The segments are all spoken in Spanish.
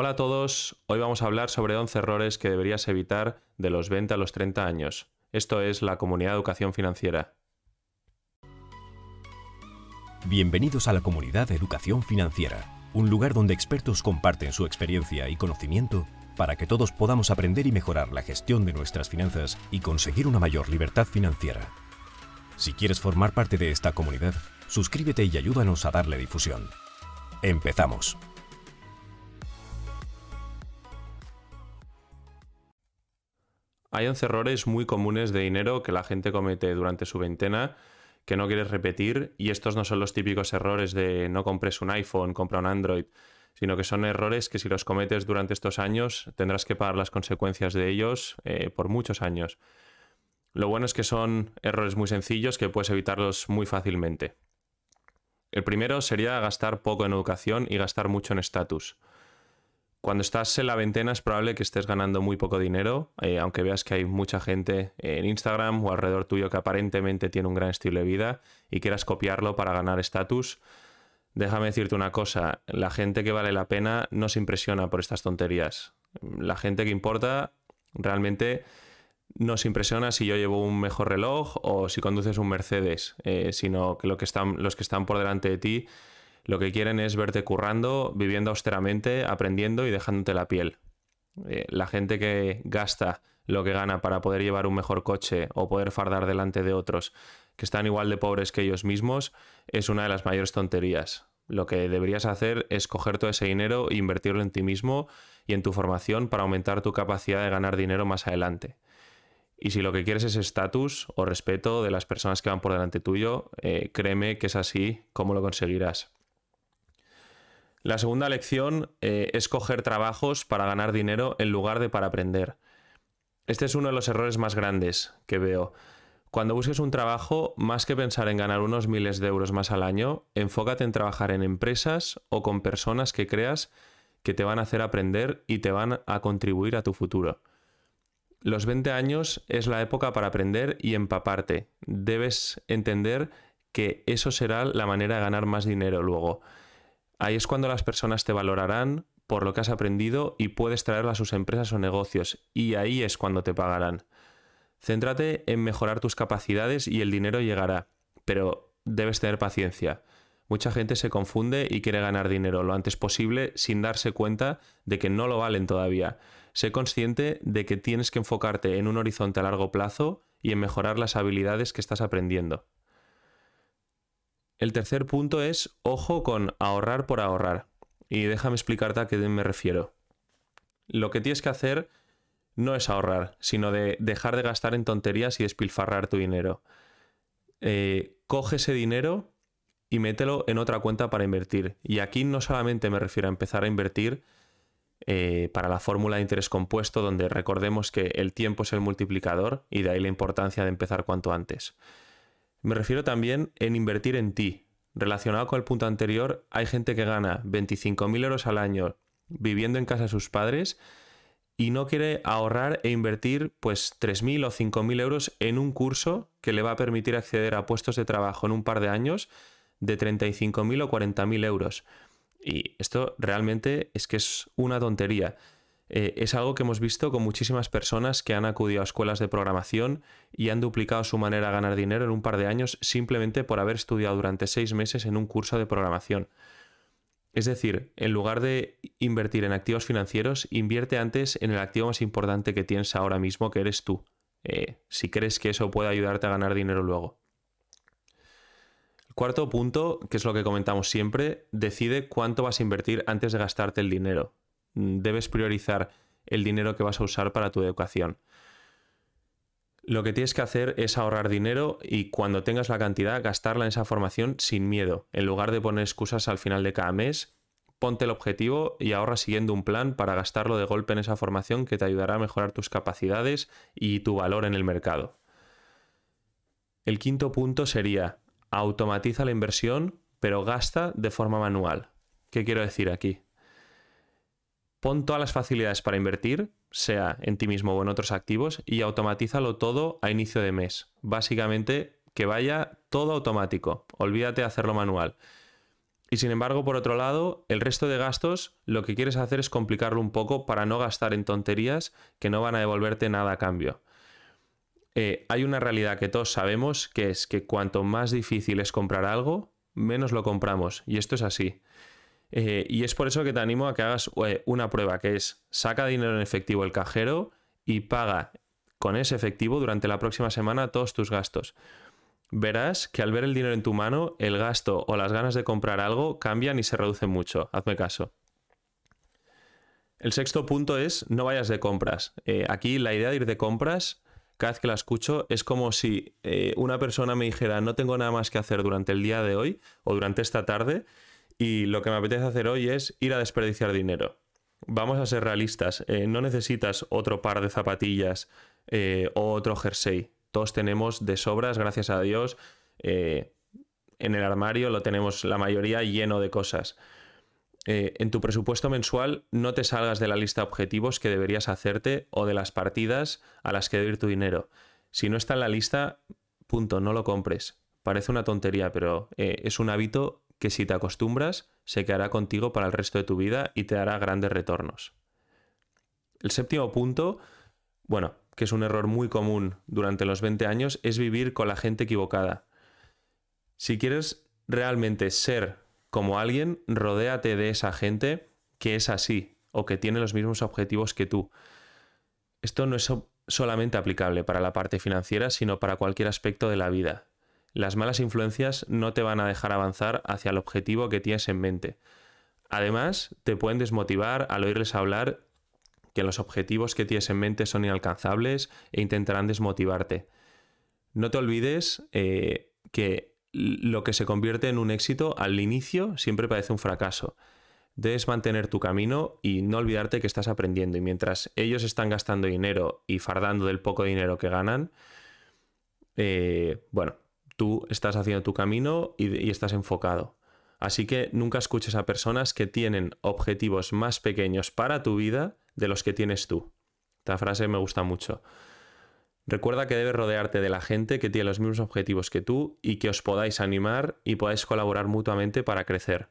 Hola a todos, hoy vamos a hablar sobre 11 errores que deberías evitar de los 20 a los 30 años. Esto es la Comunidad de Educación Financiera. Bienvenidos a la Comunidad de Educación Financiera, un lugar donde expertos comparten su experiencia y conocimiento para que todos podamos aprender y mejorar la gestión de nuestras finanzas y conseguir una mayor libertad financiera. Si quieres formar parte de esta comunidad, suscríbete y ayúdanos a darle difusión. Empezamos. Hay 11 errores muy comunes de dinero que la gente comete durante su veintena que no quieres repetir y estos no son los típicos errores de no compres un iPhone, compra un Android, sino que son errores que si los cometes durante estos años tendrás que pagar las consecuencias de ellos eh, por muchos años. Lo bueno es que son errores muy sencillos que puedes evitarlos muy fácilmente. El primero sería gastar poco en educación y gastar mucho en estatus. Cuando estás en la veintena es probable que estés ganando muy poco dinero, eh, aunque veas que hay mucha gente en Instagram o alrededor tuyo que aparentemente tiene un gran estilo de vida y quieras copiarlo para ganar estatus. Déjame decirte una cosa, la gente que vale la pena no se impresiona por estas tonterías. La gente que importa realmente no se impresiona si yo llevo un mejor reloj o si conduces un Mercedes, eh, sino que, lo que están, los que están por delante de ti lo que quieren es verte currando, viviendo austeramente, aprendiendo y dejándote la piel. Eh, la gente que gasta lo que gana para poder llevar un mejor coche o poder fardar delante de otros que están igual de pobres que ellos mismos es una de las mayores tonterías. Lo que deberías hacer es coger todo ese dinero e invertirlo en ti mismo y en tu formación para aumentar tu capacidad de ganar dinero más adelante. Y si lo que quieres es estatus o respeto de las personas que van por delante tuyo, eh, créeme que es así como lo conseguirás. La segunda lección eh, es coger trabajos para ganar dinero en lugar de para aprender. Este es uno de los errores más grandes que veo. Cuando busques un trabajo, más que pensar en ganar unos miles de euros más al año, enfócate en trabajar en empresas o con personas que creas que te van a hacer aprender y te van a contribuir a tu futuro. Los 20 años es la época para aprender y empaparte. Debes entender que eso será la manera de ganar más dinero luego. Ahí es cuando las personas te valorarán por lo que has aprendido y puedes traerlo a sus empresas o negocios, y ahí es cuando te pagarán. Céntrate en mejorar tus capacidades y el dinero llegará, pero debes tener paciencia. Mucha gente se confunde y quiere ganar dinero lo antes posible sin darse cuenta de que no lo valen todavía. Sé consciente de que tienes que enfocarte en un horizonte a largo plazo y en mejorar las habilidades que estás aprendiendo. El tercer punto es ojo con ahorrar por ahorrar. Y déjame explicarte a qué me refiero. Lo que tienes que hacer no es ahorrar, sino de dejar de gastar en tonterías y despilfarrar tu dinero. Eh, coge ese dinero y mételo en otra cuenta para invertir. Y aquí no solamente me refiero a empezar a invertir eh, para la fórmula de interés compuesto, donde recordemos que el tiempo es el multiplicador y de ahí la importancia de empezar cuanto antes. Me refiero también en invertir en ti. Relacionado con el punto anterior, hay gente que gana 25.000 euros al año viviendo en casa de sus padres y no quiere ahorrar e invertir pues 3.000 o 5.000 euros en un curso que le va a permitir acceder a puestos de trabajo en un par de años de 35.000 o 40.000 euros. Y esto realmente es que es una tontería. Eh, es algo que hemos visto con muchísimas personas que han acudido a escuelas de programación y han duplicado su manera de ganar dinero en un par de años simplemente por haber estudiado durante seis meses en un curso de programación. Es decir, en lugar de invertir en activos financieros, invierte antes en el activo más importante que tienes ahora mismo, que eres tú, eh, si crees que eso puede ayudarte a ganar dinero luego. El cuarto punto, que es lo que comentamos siempre, decide cuánto vas a invertir antes de gastarte el dinero. Mm, debes priorizar el dinero que vas a usar para tu educación. Lo que tienes que hacer es ahorrar dinero y cuando tengas la cantidad, gastarla en esa formación sin miedo. En lugar de poner excusas al final de cada mes, ponte el objetivo y ahorra siguiendo un plan para gastarlo de golpe en esa formación que te ayudará a mejorar tus capacidades y tu valor en el mercado. El quinto punto sería automatiza la inversión, pero gasta de forma manual. ¿Qué quiero decir aquí? Pon todas las facilidades para invertir, sea en ti mismo o en otros activos, y automatízalo todo a inicio de mes. Básicamente, que vaya todo automático. Olvídate de hacerlo manual. Y sin embargo, por otro lado, el resto de gastos lo que quieres hacer es complicarlo un poco para no gastar en tonterías que no van a devolverte nada a cambio. Eh, hay una realidad que todos sabemos, que es que cuanto más difícil es comprar algo, menos lo compramos. Y esto es así. Eh, y es por eso que te animo a que hagas eh, una prueba, que es saca dinero en efectivo el cajero y paga con ese efectivo durante la próxima semana todos tus gastos verás que al ver el dinero en tu mano, el gasto o las ganas de comprar algo cambian y se reducen mucho. Hazme caso. El sexto punto es no vayas de compras. Eh, aquí la idea de ir de compras, cada vez que la escucho, es como si una persona me dijera no tengo nada más que hacer durante el día de hoy o durante esta tarde y lo que me apetece hacer hoy es ir a desperdiciar dinero. Vamos a ser realistas, eh, no necesitas otro par de zapatillas o otro jersey todos tenemos de sobras, gracias a Dios. Eh, en el armario lo tenemos la mayoría lleno de cosas. Eh, en tu presupuesto mensual no te salgas de la lista de objetivos que deberías hacerte o de las partidas a las que debe ir tu dinero. Si no está en la lista, punto, no lo compres. Parece una tontería, pero eh, es un hábito que si te acostumbras se quedará contigo para el resto de tu vida y te dará grandes retornos. El séptimo punto, bueno, que es un error muy común durante los 20 años, es vivir con la gente equivocada. Si quieres realmente ser como alguien, rodéate de esa gente que es así o que tiene los mismos objetivos que tú. Esto no es solamente aplicable para la parte financiera, sino para cualquier aspecto de la vida. Las malas influencias no te van a dejar avanzar hacia el objetivo que tienes en mente. Además, te pueden desmotivar al oírles hablar que los objetivos que tienes en mente son inalcanzables e intentarán desmotivarte. No te olvides eh, que lo que se convierte en un éxito al inicio siempre parece un fracaso. Debes mantener tu camino y no olvidarte que estás aprendiendo. Y mientras ellos están gastando dinero y fardando del poco dinero que ganan, eh, bueno, tú estás haciendo tu camino y estás enfocado. Así que nunca escuches a personas que tienen objetivos más pequeños para tu vida de los que tienes tú. Esta frase me gusta mucho. Recuerda que debes rodearte de la gente que tiene los mismos objetivos que tú y que os podáis animar y podáis colaborar mutuamente para crecer.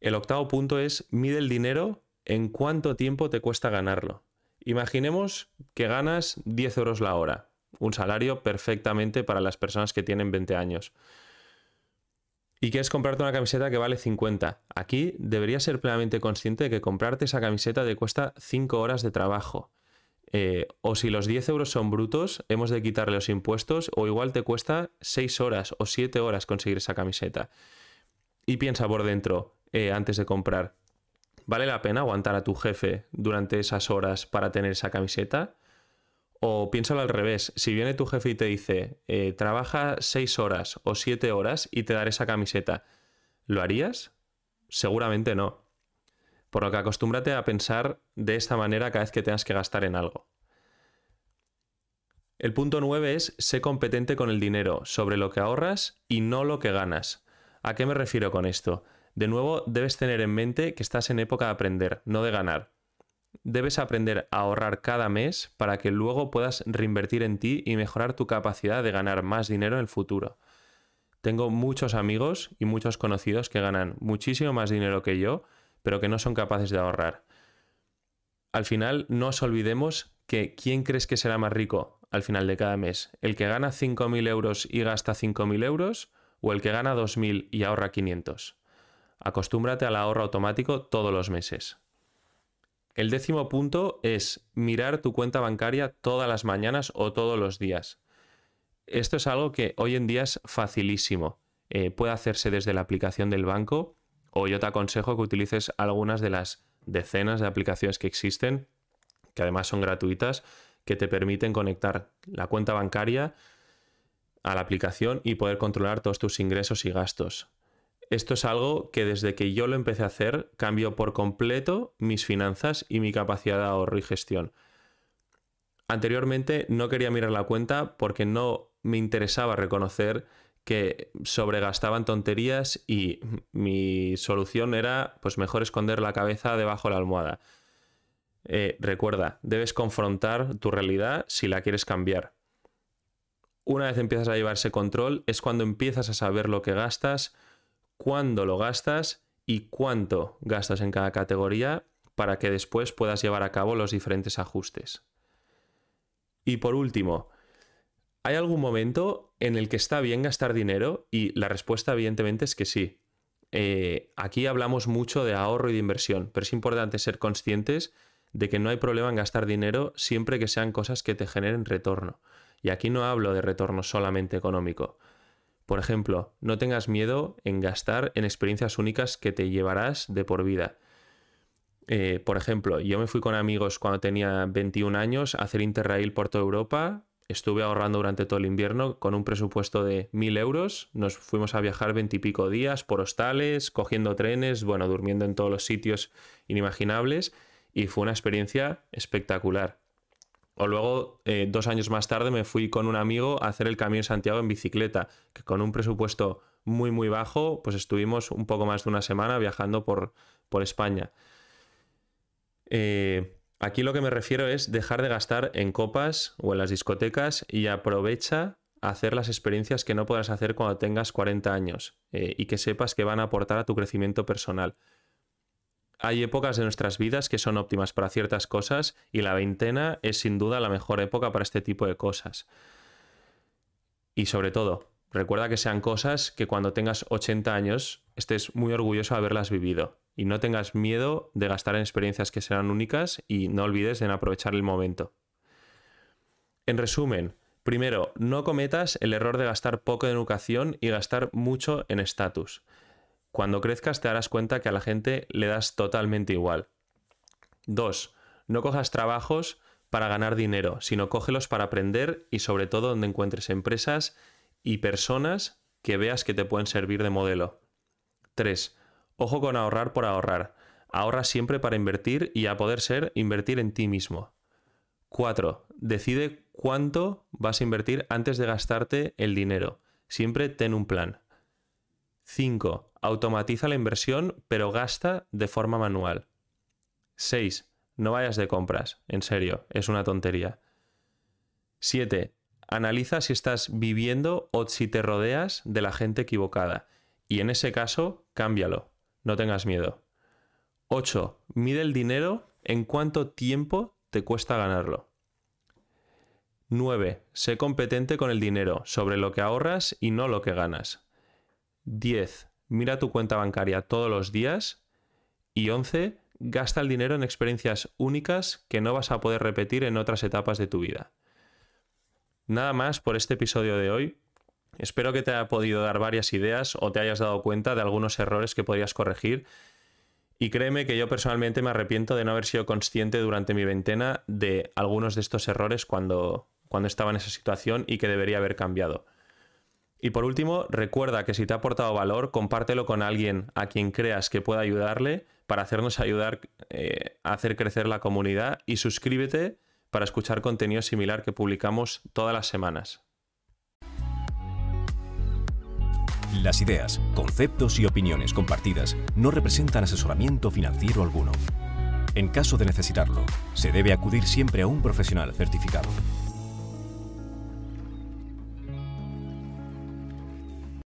El octavo punto es mide el dinero en cuánto tiempo te cuesta ganarlo. Imaginemos que ganas 10 euros la hora, un salario perfectamente para las personas que tienen 20 años y quieres comprarte una camiseta que vale 50. Aquí deberías ser plenamente consciente de que comprarte esa camiseta te cuesta 5 horas de trabajo. Eh, o si los 10 euros son brutos, hemos de quitarle los impuestos, o igual te cuesta 6 horas o 7 horas conseguir esa camiseta. Y piensa por dentro, eh, antes de comprar, ¿vale la pena aguantar a tu jefe durante esas horas para tener esa camiseta? O piénsalo al revés, si viene tu jefe y te dice, eh, trabaja seis horas o siete horas y te daré esa camiseta, ¿lo harías? Seguramente no. Por lo que acostúmbrate a pensar de esta manera cada vez que tengas que gastar en algo. El punto nueve es sé competente con el dinero, sobre lo que ahorras y no lo que ganas. ¿A qué me refiero con esto? De nuevo, debes tener en mente que estás en época de aprender, no de ganar debes aprender a ahorrar cada mes para que luego puedas reinvertir en ti y mejorar tu capacidad de ganar más dinero en el futuro. Tengo muchos amigos y muchos conocidos que ganan muchísimo más dinero que yo, pero que no son capaces de ahorrar. Al final, no os olvidemos que ¿quién crees que será más rico al final de cada mes? ¿El que gana 5.000 euros y gasta 5.000 euros o el que gana 2.000 y ahorra 500? Acostúmbrate al ahorro automático todos los meses. El décimo punto es mirar tu cuenta bancaria todas las mañanas o todos los días. Esto es algo que hoy en día es facilísimo. Eh, puede hacerse desde la aplicación del banco o yo te aconsejo que utilices algunas de las decenas de aplicaciones que existen, que además son gratuitas, que te permiten conectar la cuenta bancaria a la aplicación y poder controlar todos tus ingresos y gastos esto es algo que desde que yo lo empecé a hacer cambió por completo mis finanzas y mi capacidad de ahorro y gestión. Anteriormente no quería mirar la cuenta porque no me interesaba reconocer que sobregastaban tonterías y mi solución era pues mejor esconder la cabeza debajo de la almohada. Eh, recuerda, debes confrontar tu realidad si la quieres cambiar. Una vez empiezas a llevar ese control es cuando empiezas a saber lo que gastas, cuándo lo gastas y cuánto gastas en cada categoría para que después puedas llevar a cabo los diferentes ajustes. Y por último, ¿hay algún momento en el que está bien gastar dinero? Y la respuesta evidentemente es que sí. Eh, aquí hablamos mucho de ahorro y de inversión, pero es importante ser conscientes de que no hay problema en gastar dinero siempre que sean cosas que te generen retorno. Y aquí no hablo de retorno solamente económico. Por ejemplo, no tengas miedo en gastar en experiencias únicas que te llevarás de por vida. Eh, por ejemplo, yo me fui con amigos cuando tenía 21 años a hacer Interrail por toda Europa. Estuve ahorrando durante todo el invierno con un presupuesto de 1.000 euros. Nos fuimos a viajar veintipico días por hostales, cogiendo trenes, bueno, durmiendo en todos los sitios inimaginables y fue una experiencia espectacular. O luego, eh, dos años más tarde, me fui con un amigo a hacer el Camino de Santiago en bicicleta, que con un presupuesto muy, muy bajo, pues estuvimos un poco más de una semana viajando por, por España. Eh, aquí lo que me refiero es dejar de gastar en copas o en las discotecas y aprovecha hacer las experiencias que no puedas hacer cuando tengas 40 años eh, y que sepas que van a aportar a tu crecimiento personal hay épocas de nuestras vidas que son óptimas para ciertas cosas y la veintena es sin duda la mejor época para este tipo de cosas. Y sobre todo, recuerda que sean cosas que cuando tengas 80 años estés muy orgulloso de haberlas vivido y no tengas miedo de gastar en experiencias que serán únicas y no olvides en aprovechar el momento. En resumen, primero, no cometas el error de gastar poco en educación y gastar mucho en estatus. Cuando crezcas te darás cuenta que a la gente le das totalmente igual. 2. No cojas trabajos para ganar dinero, sino cógelos para aprender y sobre todo donde encuentres empresas y personas que veas que te pueden servir de modelo. 3. Ojo con ahorrar por ahorrar. Ahorra siempre para invertir y a poder ser invertir en ti mismo. 4. Decide cuánto vas a invertir antes de gastarte el dinero. Siempre ten un plan. 5. Automatiza la inversión, pero gasta de forma manual. 6. No vayas de compras, en serio, es una tontería. 7. Analiza si estás viviendo o si te rodeas de la gente equivocada. Y en ese caso, cámbialo. No tengas miedo. 8. Mide el dinero en cuánto tiempo te cuesta ganarlo. 9. Sé competente con el dinero, sobre lo que ahorras y no lo que ganas. 10. Mira tu cuenta bancaria todos los días. Y 11. Gasta el dinero en experiencias únicas que no vas a poder repetir en otras etapas de tu vida. Nada más por este episodio de hoy. Espero que te haya podido dar varias ideas o te hayas dado cuenta de algunos errores que podrías corregir. Y créeme que yo personalmente me arrepiento de no haber sido consciente durante mi veintena de algunos de estos errores cuando, cuando estaba en esa situación y que debería haber cambiado. Y por último, recuerda que si te ha aportado valor, compártelo con alguien a quien creas que pueda ayudarle para hacernos ayudar eh, a hacer crecer la comunidad y suscríbete para escuchar contenido similar que publicamos todas las semanas. Las ideas, conceptos y opiniones compartidas no representan asesoramiento financiero alguno. En caso de necesitarlo, se debe acudir siempre a un profesional certificado.